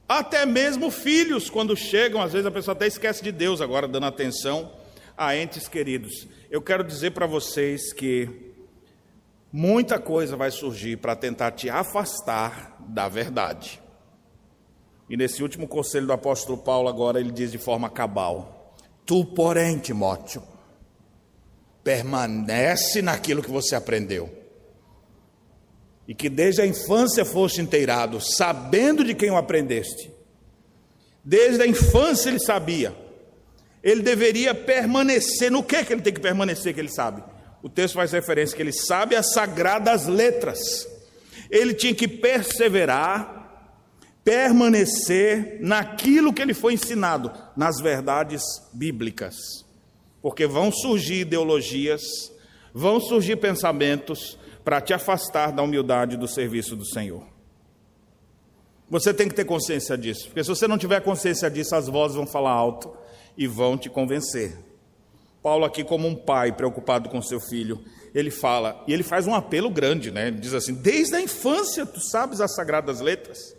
até mesmo filhos, quando chegam, às vezes a pessoa até esquece de Deus agora, dando atenção a entes queridos. Eu quero dizer para vocês que muita coisa vai surgir para tentar te afastar da verdade. E nesse último conselho do apóstolo Paulo, agora ele diz de forma cabal: Tu, porém, Timóteo, permanece naquilo que você aprendeu. E que desde a infância foste inteirado, sabendo de quem o aprendeste. Desde a infância ele sabia. Ele deveria permanecer. No que, que ele tem que permanecer que ele sabe? o texto faz referência que ele sabe as sagradas letras. Ele tinha que perseverar, permanecer naquilo que ele foi ensinado, nas verdades bíblicas. Porque vão surgir ideologias, vão surgir pensamentos para te afastar da humildade do serviço do Senhor. Você tem que ter consciência disso, porque se você não tiver consciência disso, as vozes vão falar alto e vão te convencer. Paulo aqui como um pai preocupado com seu filho, ele fala, e ele faz um apelo grande, né? Ele diz assim: "Desde a infância tu sabes as sagradas letras".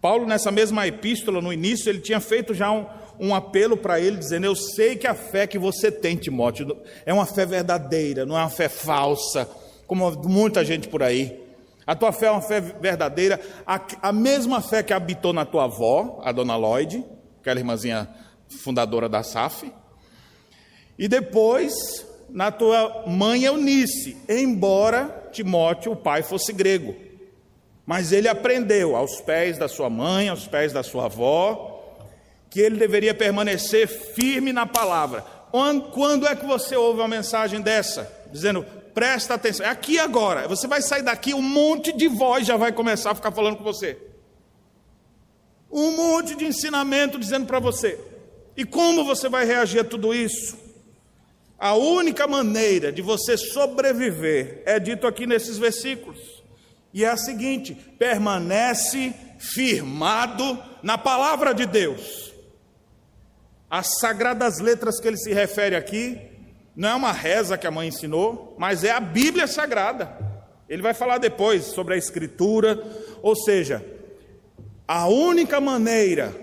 Paulo nessa mesma epístola, no início, ele tinha feito já um, um apelo para ele, dizendo: Eu sei que a fé que você tem, Timóteo, é uma fé verdadeira, não é uma fé falsa, como muita gente por aí. A tua fé é uma fé verdadeira, a, a mesma fé que habitou na tua avó, a dona Lloyd, aquela irmãzinha fundadora da SAF, e depois, na tua mãe Eunice, embora Timóteo, o pai, fosse grego. Mas ele aprendeu aos pés da sua mãe, aos pés da sua avó, que ele deveria permanecer firme na palavra. Quando é que você ouve uma mensagem dessa? Dizendo, presta atenção, é aqui agora. Você vai sair daqui, um monte de voz já vai começar a ficar falando com você. Um monte de ensinamento dizendo para você. E como você vai reagir a tudo isso? A única maneira de você sobreviver é dito aqui nesses versículos. E é a seguinte: permanece firmado na palavra de Deus. As sagradas letras que ele se refere aqui não é uma reza que a mãe ensinou, mas é a Bíblia Sagrada. Ele vai falar depois sobre a Escritura, ou seja, a única maneira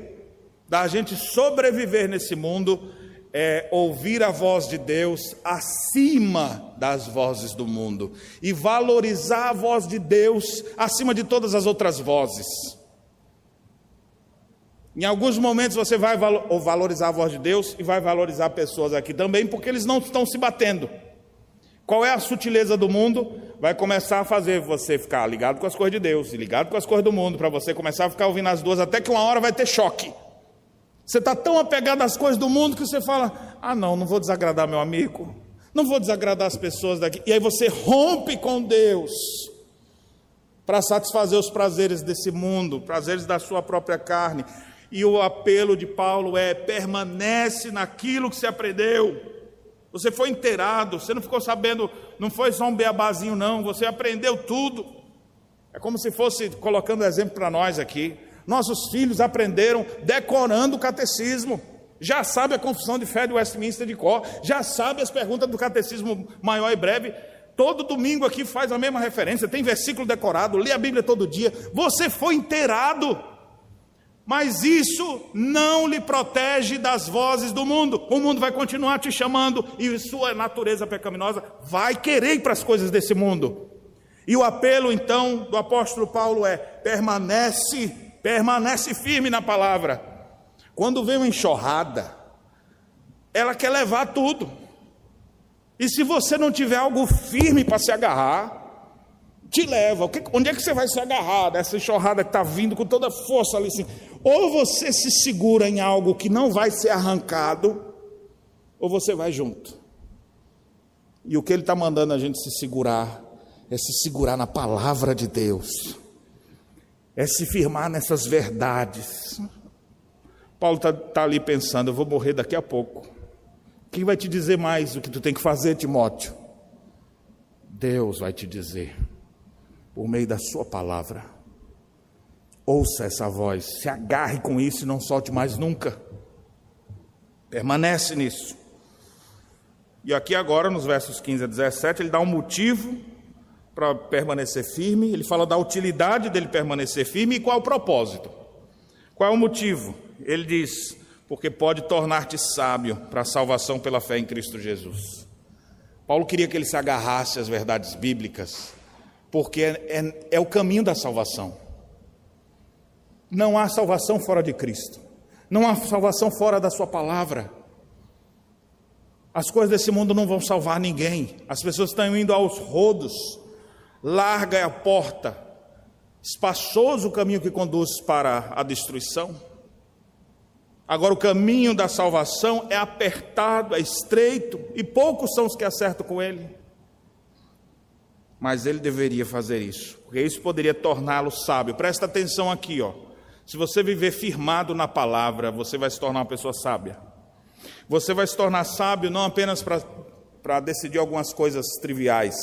da gente sobreviver nesse mundo é ouvir a voz de Deus acima das vozes do mundo e valorizar a voz de Deus acima de todas as outras vozes. Em alguns momentos você vai valorizar a voz de Deus e vai valorizar pessoas aqui também, porque eles não estão se batendo. Qual é a sutileza do mundo? Vai começar a fazer você ficar ligado com as coisas de Deus e ligado com as coisas do mundo, para você começar a ficar ouvindo as duas, até que uma hora vai ter choque. Você está tão apegado às coisas do mundo que você fala: ah, não, não vou desagradar meu amigo, não vou desagradar as pessoas daqui. E aí você rompe com Deus para satisfazer os prazeres desse mundo, prazeres da sua própria carne. E o apelo de Paulo é: permanece naquilo que você aprendeu. Você foi inteirado, você não ficou sabendo, não foi só um beabazinho, não, você aprendeu tudo. É como se fosse colocando exemplo para nós aqui. Nossos filhos aprenderam decorando o catecismo. Já sabe a confissão de fé de Westminster de cor, já sabe as perguntas do catecismo maior e breve. Todo domingo aqui faz a mesma referência, tem versículo decorado, lê a Bíblia todo dia. Você foi inteirado. Mas isso não lhe protege das vozes do mundo. O mundo vai continuar te chamando e sua natureza pecaminosa vai querer ir para as coisas desse mundo. E o apelo então do apóstolo Paulo é: permanece, permanece firme na palavra. Quando vem uma enxurrada, ela quer levar tudo. E se você não tiver algo firme para se agarrar, te leva. Onde é que você vai se agarrar dessa enxurrada que está vindo com toda força ali assim? Ou você se segura em algo que não vai ser arrancado, ou você vai junto. E o que ele está mandando a gente se segurar é se segurar na palavra de Deus, é se firmar nessas verdades. Paulo está tá ali pensando: eu vou morrer daqui a pouco. Quem vai te dizer mais o que tu tem que fazer, Timóteo? Deus vai te dizer, por meio da Sua palavra. Ouça essa voz, se agarre com isso e não solte mais nunca. Permanece nisso. E aqui agora, nos versos 15 a 17, ele dá um motivo para permanecer firme, ele fala da utilidade dele permanecer firme e qual o propósito. Qual é o motivo? Ele diz: porque pode tornar-te sábio para a salvação pela fé em Cristo Jesus. Paulo queria que ele se agarrasse às verdades bíblicas, porque é, é, é o caminho da salvação. Não há salvação fora de Cristo, não há salvação fora da Sua palavra. As coisas desse mundo não vão salvar ninguém, as pessoas estão indo aos rodos larga é a porta, espaçoso o caminho que conduz para a destruição. Agora, o caminho da salvação é apertado, é estreito, e poucos são os que acertam com ele. Mas ele deveria fazer isso, porque isso poderia torná-lo sábio. Presta atenção aqui, ó. Se você viver firmado na palavra, você vai se tornar uma pessoa sábia. Você vai se tornar sábio não apenas para decidir algumas coisas triviais,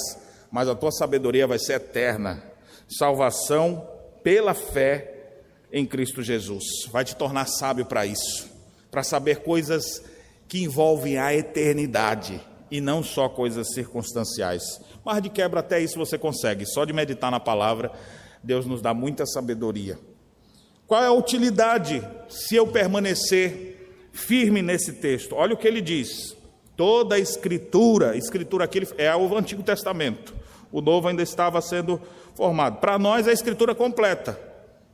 mas a tua sabedoria vai ser eterna. Salvação pela fé em Cristo Jesus. Vai te tornar sábio para isso, para saber coisas que envolvem a eternidade e não só coisas circunstanciais. Mas de quebra até isso você consegue. Só de meditar na palavra, Deus nos dá muita sabedoria. Qual é a utilidade se eu permanecer firme nesse texto? Olha o que ele diz. Toda a escritura, escritura aqui é o Antigo Testamento o novo ainda estava sendo formado. Para nós, é a escritura completa,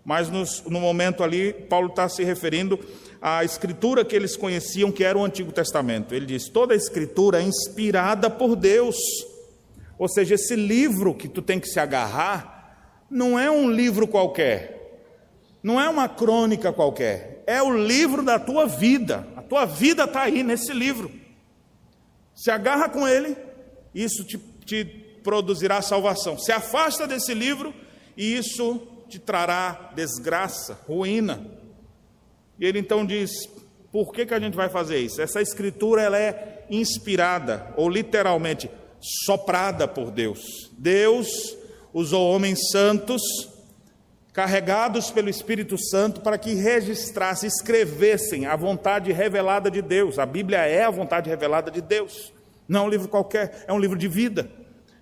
mas nos, no momento ali, Paulo está se referindo à escritura que eles conheciam, que era o Antigo Testamento. Ele diz: toda a escritura é inspirada por Deus. Ou seja, esse livro que tu tem que se agarrar, não é um livro qualquer, não é uma crônica qualquer, é o livro da tua vida. A tua vida está aí nesse livro. Se agarra com ele, isso te, te produzirá salvação. Se afasta desse livro e isso te trará desgraça, ruína. E ele então diz: por que, que a gente vai fazer isso? Essa escritura ela é inspirada, ou literalmente soprada por Deus. Deus usou homens santos, carregados pelo Espírito Santo, para que registrassem, escrevessem a vontade revelada de Deus. A Bíblia é a vontade revelada de Deus. Não é um livro qualquer, é um livro de vida.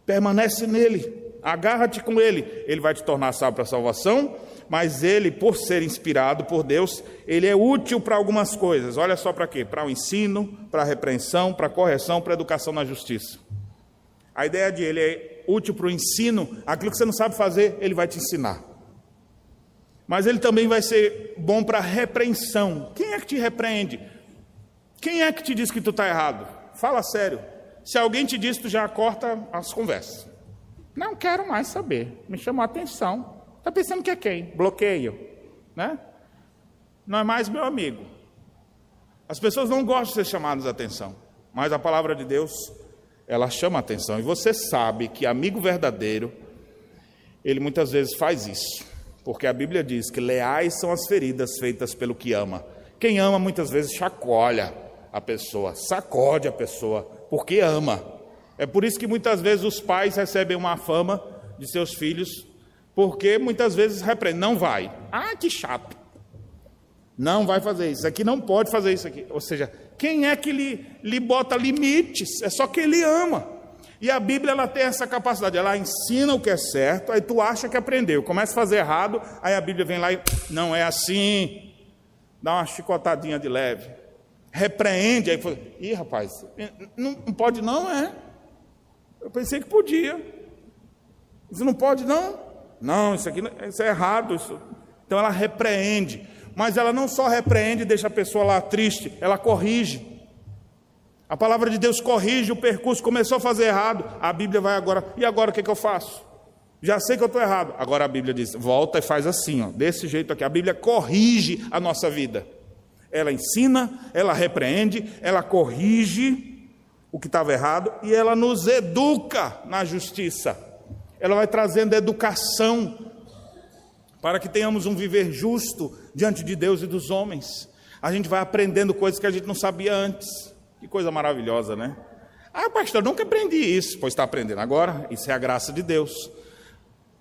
Permanece nele, agarra-te com ele. Ele vai te tornar sábio para a salvação, mas ele, por ser inspirado por Deus, ele é útil para algumas coisas. Olha só para quê? Para o ensino, para a repreensão, para a correção, para a educação na justiça. A ideia de ele é útil para o ensino, aquilo que você não sabe fazer, ele vai te ensinar. Mas ele também vai ser bom para a repreensão. Quem é que te repreende? Quem é que te diz que tu está errado? Fala sério. Se alguém te diz, tu já corta as conversas. Não quero mais saber. Me chamou a atenção. Está pensando que é quem? Bloqueio. Né? Não é mais meu amigo. As pessoas não gostam de ser chamadas a atenção. Mas a palavra de Deus, ela chama a atenção. E você sabe que amigo verdadeiro, ele muitas vezes faz isso. Porque a Bíblia diz que leais são as feridas feitas pelo que ama. Quem ama muitas vezes chacoalha a pessoa, sacode a pessoa, porque ama. É por isso que muitas vezes os pais recebem uma fama de seus filhos, porque muitas vezes repreendem, não vai. Ah, que chato. Não vai fazer isso aqui, não pode fazer isso aqui. Ou seja, quem é que lhe, lhe bota limites? É só que ele ama. E a Bíblia ela tem essa capacidade, ela ensina o que é certo, aí tu acha que aprendeu, começa a fazer errado, aí a Bíblia vem lá e não é assim, dá uma chicotadinha de leve, repreende, aí fala, ih rapaz, não, não pode não, é? Eu pensei que podia. Isso não pode não? Não, isso aqui isso é errado. Isso. Então ela repreende, mas ela não só repreende e deixa a pessoa lá triste, ela corrige. A palavra de Deus corrige o percurso, começou a fazer errado, a Bíblia vai agora, e agora o que, é que eu faço? Já sei que eu estou errado. Agora a Bíblia diz: volta e faz assim, ó, desse jeito aqui. A Bíblia corrige a nossa vida. Ela ensina, ela repreende, ela corrige o que estava errado e ela nos educa na justiça. Ela vai trazendo educação para que tenhamos um viver justo diante de Deus e dos homens. A gente vai aprendendo coisas que a gente não sabia antes. Que coisa maravilhosa, né? Ah, pastor, nunca aprendi isso. Pois está aprendendo agora, isso é a graça de Deus.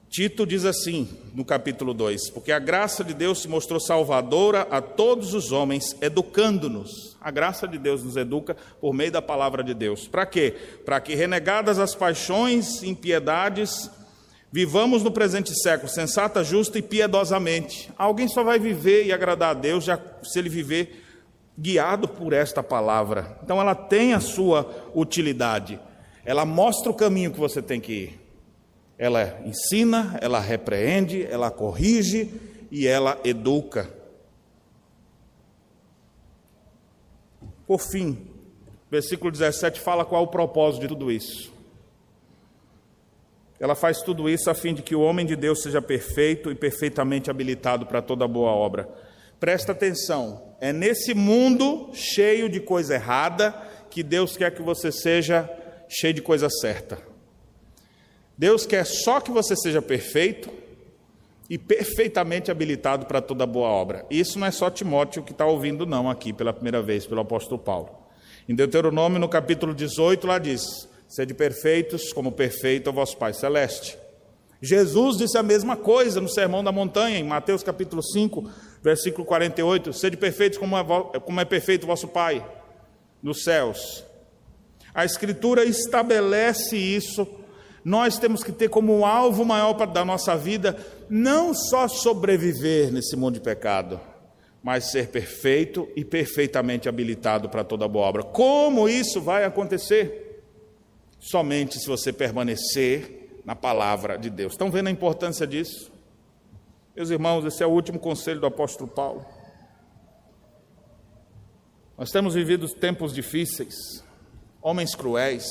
Tito diz assim, no capítulo 2: Porque a graça de Deus se mostrou salvadora a todos os homens, educando-nos. A graça de Deus nos educa por meio da palavra de Deus. Para quê? Para que, renegadas as paixões e impiedades, vivamos no presente século sensata, justa e piedosamente. Alguém só vai viver e agradar a Deus já se ele viver guiado por esta palavra. Então ela tem a sua utilidade. Ela mostra o caminho que você tem que ir. Ela ensina, ela repreende, ela corrige e ela educa. Por fim, versículo 17 fala qual o propósito de tudo isso. Ela faz tudo isso a fim de que o homem de Deus seja perfeito e perfeitamente habilitado para toda boa obra. Presta atenção, é nesse mundo cheio de coisa errada que Deus quer que você seja cheio de coisa certa. Deus quer só que você seja perfeito e perfeitamente habilitado para toda boa obra. Isso não é só Timóteo que está ouvindo, não, aqui pela primeira vez, pelo apóstolo Paulo. Em Deuteronômio, no capítulo 18, lá diz: Sede perfeitos, como perfeito é o vosso Pai Celeste. Jesus disse a mesma coisa no Sermão da Montanha, em Mateus capítulo 5, versículo 48: Sede perfeitos como é, como é perfeito o vosso Pai nos céus. A Escritura estabelece isso. Nós temos que ter como alvo maior da nossa vida não só sobreviver nesse mundo de pecado, mas ser perfeito e perfeitamente habilitado para toda boa obra. Como isso vai acontecer? Somente se você permanecer na palavra de Deus. Estão vendo a importância disso? Meus irmãos, esse é o último conselho do apóstolo Paulo. Nós temos vivido tempos difíceis, homens cruéis,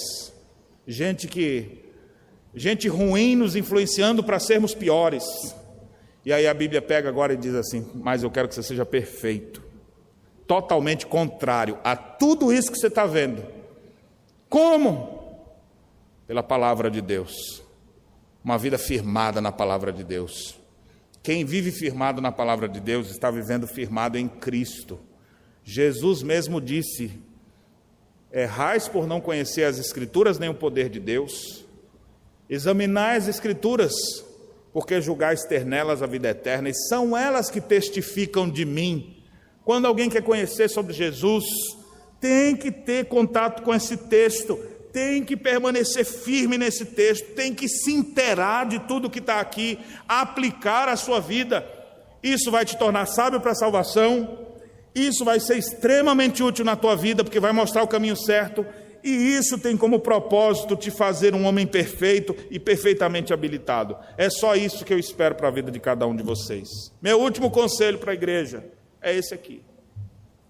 gente que gente ruim nos influenciando para sermos piores. E aí a Bíblia pega agora e diz assim: "Mas eu quero que você seja perfeito". Totalmente contrário a tudo isso que você está vendo. Como? Pela palavra de Deus. Uma vida firmada na palavra de Deus. Quem vive firmado na palavra de Deus está vivendo firmado em Cristo. Jesus mesmo disse: Errais por não conhecer as Escrituras nem o poder de Deus. Examinai as Escrituras, porque julgais ter nelas a vida eterna, e são elas que testificam de mim. Quando alguém quer conhecer sobre Jesus, tem que ter contato com esse texto, tem que permanecer firme nesse texto, tem que se inteirar de tudo que está aqui, aplicar a sua vida. Isso vai te tornar sábio para a salvação, isso vai ser extremamente útil na tua vida, porque vai mostrar o caminho certo, e isso tem como propósito te fazer um homem perfeito e perfeitamente habilitado. É só isso que eu espero para a vida de cada um de vocês. Meu último conselho para a igreja é esse aqui.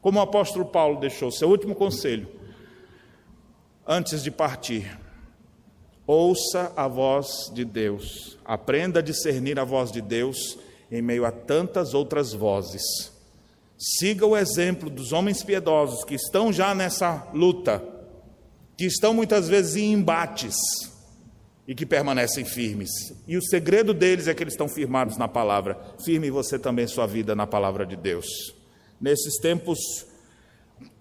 Como o apóstolo Paulo deixou, seu último conselho antes de partir. Ouça a voz de Deus, aprenda a discernir a voz de Deus em meio a tantas outras vozes. Siga o exemplo dos homens piedosos que estão já nessa luta, que estão muitas vezes em embates e que permanecem firmes. E o segredo deles é que eles estão firmados na palavra. Firme você também sua vida na palavra de Deus. Nesses tempos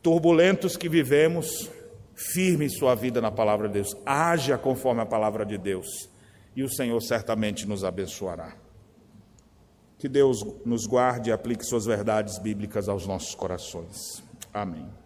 turbulentos que vivemos, firme sua vida na palavra de Deus, haja conforme a palavra de Deus, e o Senhor certamente nos abençoará. Que Deus nos guarde e aplique suas verdades bíblicas aos nossos corações. Amém.